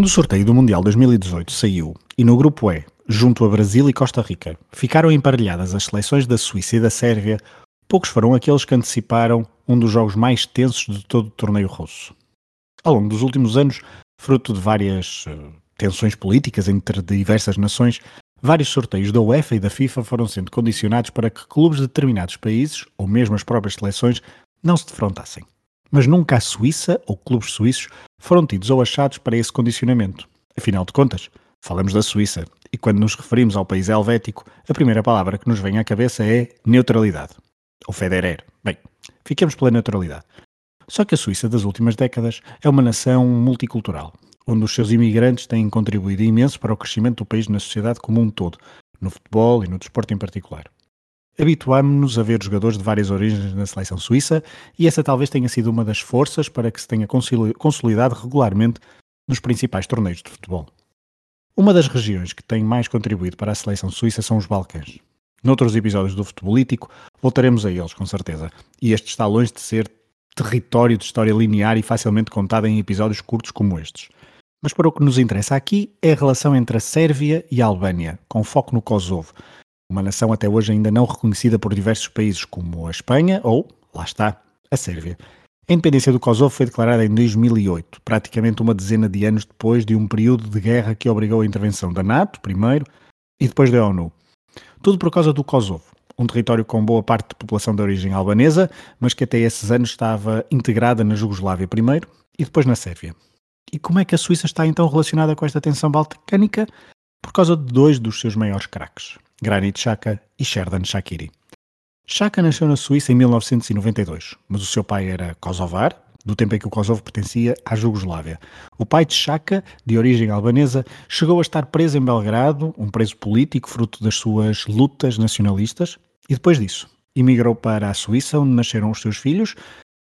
Quando o sorteio do Mundial 2018 saiu e no grupo E, junto a Brasil e Costa Rica, ficaram emparelhadas as seleções da Suíça e da Sérvia, poucos foram aqueles que anteciparam um dos jogos mais tensos de todo o torneio russo. Ao longo dos últimos anos, fruto de várias uh, tensões políticas entre diversas nações, vários sorteios da UEFA e da FIFA foram sendo condicionados para que clubes de determinados países, ou mesmo as próprias seleções, não se defrontassem. Mas nunca a Suíça ou clubes suíços foram tidos ou achados para esse condicionamento. Afinal de contas, falamos da Suíça, e quando nos referimos ao país helvético, a primeira palavra que nos vem à cabeça é neutralidade. Ou Federer. Bem, fiquemos pela neutralidade. Só que a Suíça das últimas décadas é uma nação multicultural, onde os seus imigrantes têm contribuído imenso para o crescimento do país na sociedade como um todo, no futebol e no desporto em particular. Habituámos-nos a ver jogadores de várias origens na seleção suíça e essa talvez tenha sido uma das forças para que se tenha consolidado regularmente nos principais torneios de futebol. Uma das regiões que tem mais contribuído para a seleção suíça são os Balcãs. Noutros episódios do Futebolítico voltaremos a eles, com certeza, e este está longe de ser território de história linear e facilmente contada em episódios curtos como estes. Mas para o que nos interessa aqui é a relação entre a Sérvia e a Albânia, com foco no Kosovo, uma nação até hoje ainda não reconhecida por diversos países como a Espanha ou, lá está, a Sérvia. A independência do Kosovo foi declarada em 2008, praticamente uma dezena de anos depois de um período de guerra que obrigou a intervenção da NATO, primeiro, e depois da ONU. Tudo por causa do Kosovo, um território com boa parte de população de origem albanesa, mas que até esses anos estava integrada na Jugoslávia primeiro e depois na Sérvia. E como é que a Suíça está então relacionada com esta tensão balcânica? Por causa de dois dos seus maiores craques, Granit Xhaka e Sherdan Shaqiri. Xhaka nasceu na Suíça em 1992, mas o seu pai era kosovar, do tempo em que o Kosovo pertencia à Jugoslávia. O pai de Xhaka, de origem albanesa, chegou a estar preso em Belgrado, um preso político fruto das suas lutas nacionalistas, e depois disso emigrou para a Suíça, onde nasceram os seus filhos,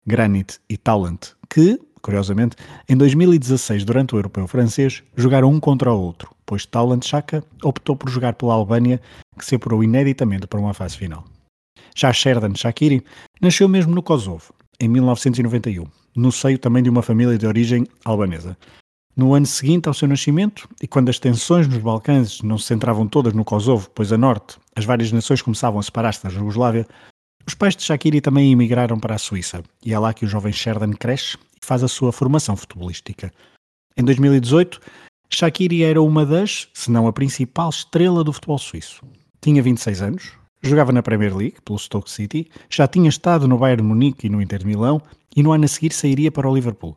Granit e Taulant, que, curiosamente, em 2016, durante o Europeu Francês, jogaram um contra o outro, pois Taulant Chaka optou por jogar pela Albânia, que se apurou ineditamente para uma fase final. Já Sherdan Shakiri nasceu mesmo no Kosovo, em 1991, no seio também de uma família de origem albanesa. No ano seguinte ao seu nascimento, e quando as tensões nos Balcãs não se centravam todas no Kosovo, pois a norte as várias nações começavam a separar-se da Jugoslávia, os pais de Shakiri também emigraram para a Suíça, e é lá que o jovem Sherdan cresce e faz a sua formação futebolística. Em 2018, Shakiri era uma das, se não a principal estrela do futebol suíço. Tinha 26 anos, jogava na Premier League pelo Stoke City, já tinha estado no Bayern Munique e no Inter de Milão e no ano a seguir sairia para o Liverpool.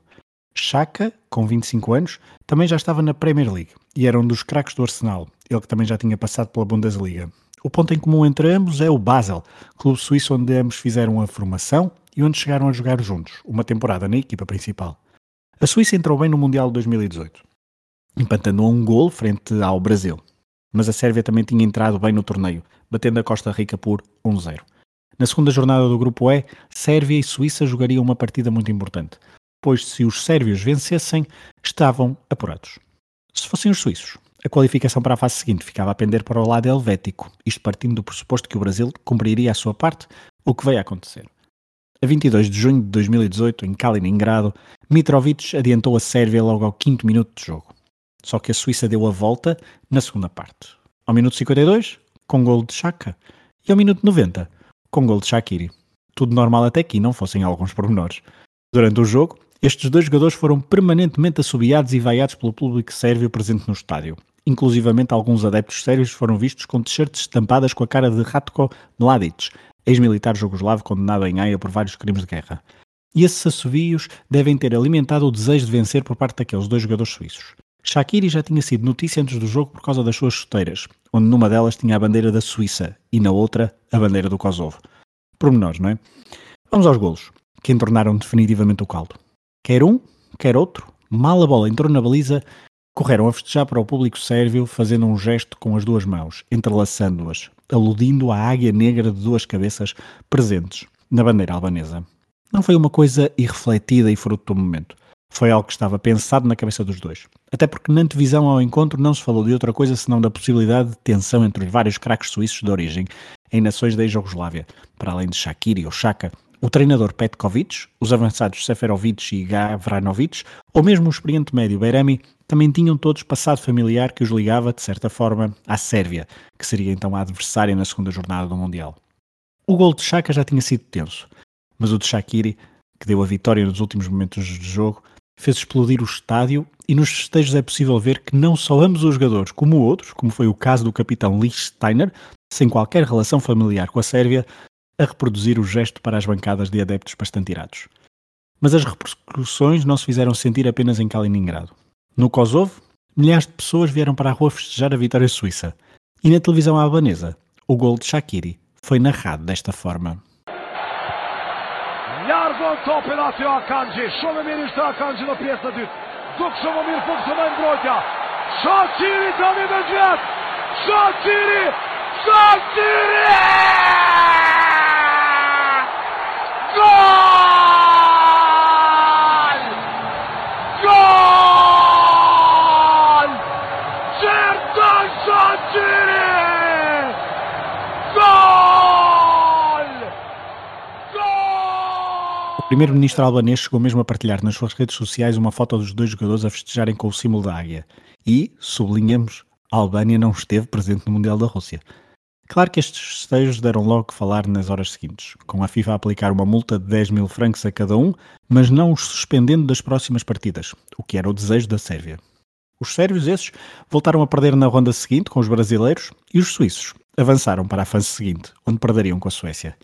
Chaka, com 25 anos, também já estava na Premier League e era um dos craques do Arsenal, ele que também já tinha passado pela Bundesliga. O ponto em comum entre ambos é o Basel, clube suíço onde ambos fizeram a formação e onde chegaram a jogar juntos, uma temporada na equipa principal. A Suíça entrou bem no Mundial de 2018, empatando a um gol frente ao Brasil. Mas a Sérvia também tinha entrado bem no torneio, batendo a Costa Rica por 1-0. Na segunda jornada do grupo E, Sérvia e Suíça jogariam uma partida muito importante, pois se os sérvios vencessem, estavam apurados. Se fossem os suíços, a qualificação para a fase seguinte ficava a pender para o lado helvético, isto partindo do pressuposto que o Brasil cumpriria a sua parte, o que veio a acontecer. A 22 de junho de 2018, em Kaliningrado, Mitrovic adiantou a Sérvia logo ao quinto minuto de jogo. Só que a Suíça deu a volta na segunda parte. Ao minuto 52, com gol de Chaka, e ao minuto 90, com gol de Shakiri. Tudo normal até aqui, não fossem alguns pormenores. Durante o jogo, estes dois jogadores foram permanentemente assobiados e vaiados pelo público sérvio presente no estádio. Inclusivamente alguns adeptos sérvios foram vistos com t-shirts estampadas com a cara de Ratko Mladic, ex-militar jugoslavo condenado em Haia por vários crimes de guerra. E esses assobios devem ter alimentado o desejo de vencer por parte daqueles dois jogadores suíços. Shaqiri já tinha sido notícia antes do jogo por causa das suas chuteiras, onde numa delas tinha a bandeira da Suíça e na outra a bandeira do Kosovo. Pormenores, não é? Vamos aos golos, que entornaram definitivamente o caldo. Quer um, quer outro, Mal a bola entrou na baliza, correram a festejar para o público sérvio, fazendo um gesto com as duas mãos, entrelaçando-as, aludindo à águia negra de duas cabeças presentes na bandeira albanesa. Não foi uma coisa irrefletida e fruto do momento. Foi algo que estava pensado na cabeça dos dois. Até porque na antevisão ao encontro não se falou de outra coisa senão da possibilidade de tensão entre os vários craques suíços de origem em nações da ex-Jugoslávia, para além de Shakiri ou Chaka, o treinador Petkovic, os avançados Seferovic e Gavranovic, ou mesmo o experiente médio Beirami, também tinham todos passado familiar que os ligava, de certa forma, à Sérvia, que seria então a adversária na segunda jornada do Mundial. O gol de Chaka já tinha sido tenso, mas o de Shakiri, que deu a vitória nos últimos momentos de jogo, fez explodir o estádio e nos festejos é possível ver que não só ambos os jogadores, como outros, como foi o caso do capitão Lee Steiner, sem qualquer relação familiar com a Sérvia, a reproduzir o gesto para as bancadas de adeptos bastante irados. Mas as repercussões não se fizeram sentir apenas em Kaliningrado. No Kosovo, milhares de pessoas vieram para a rua festejar a vitória suíça. E na televisão albanesa, o gol de Shakiri foi narrado desta forma. Largon topin gjat. Shaqiri! Shaqiri! Gol! Gol! Shaqiri! Gol! Gol! O primeiro-ministro albanês chegou mesmo a partilhar nas suas redes sociais uma foto dos dois jogadores a festejarem com o símbolo da águia. E, sublinhamos, a Albânia não esteve presente no Mundial da Rússia. Claro que estes festejos deram logo que falar nas horas seguintes, com a FIFA a aplicar uma multa de 10 mil francos a cada um, mas não os suspendendo das próximas partidas, o que era o desejo da Sérvia. Os sérvios, esses, voltaram a perder na ronda seguinte com os brasileiros e os suíços avançaram para a fase seguinte, onde perderiam com a Suécia.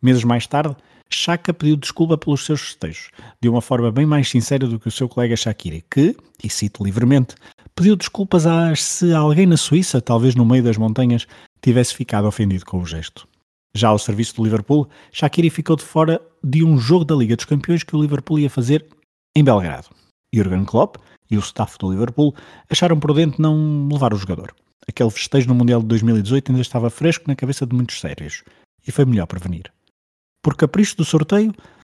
Meses mais tarde, Chaka pediu desculpa pelos seus festejos, de uma forma bem mais sincera do que o seu colega Shakiri, que, e cito livremente, pediu desculpas a se alguém na Suíça, talvez no meio das montanhas, tivesse ficado ofendido com o gesto. Já ao serviço do Liverpool, Shaqiri ficou de fora de um jogo da Liga dos Campeões que o Liverpool ia fazer em Belgrado. Jurgen Klopp e o staff do Liverpool acharam prudente não levar o jogador. Aquele festejo no Mundial de 2018 ainda estava fresco na cabeça de muitos sérios e foi melhor prevenir. Por capricho do sorteio,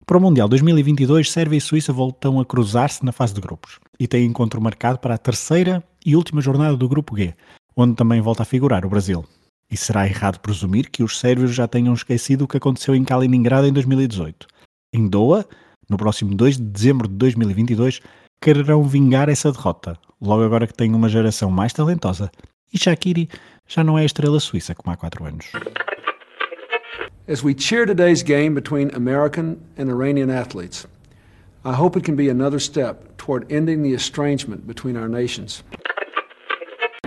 para o Mundial 2022, Sérvia e Suíça voltam a cruzar-se na fase de grupos e têm encontro marcado para a terceira e última jornada do Grupo G, onde também volta a figurar o Brasil. E será errado presumir que os sérvios já tenham esquecido o que aconteceu em Kaliningrado em 2018. Em Doha, no próximo 2 de dezembro de 2022, quererão vingar essa derrota, logo agora que têm uma geração mais talentosa. E Shakiri já não é a estrela suíça como há quatro anos. As we cheer today's game between American and Iranian athletes, I hope it can be another step toward ending the estrangement between our nations.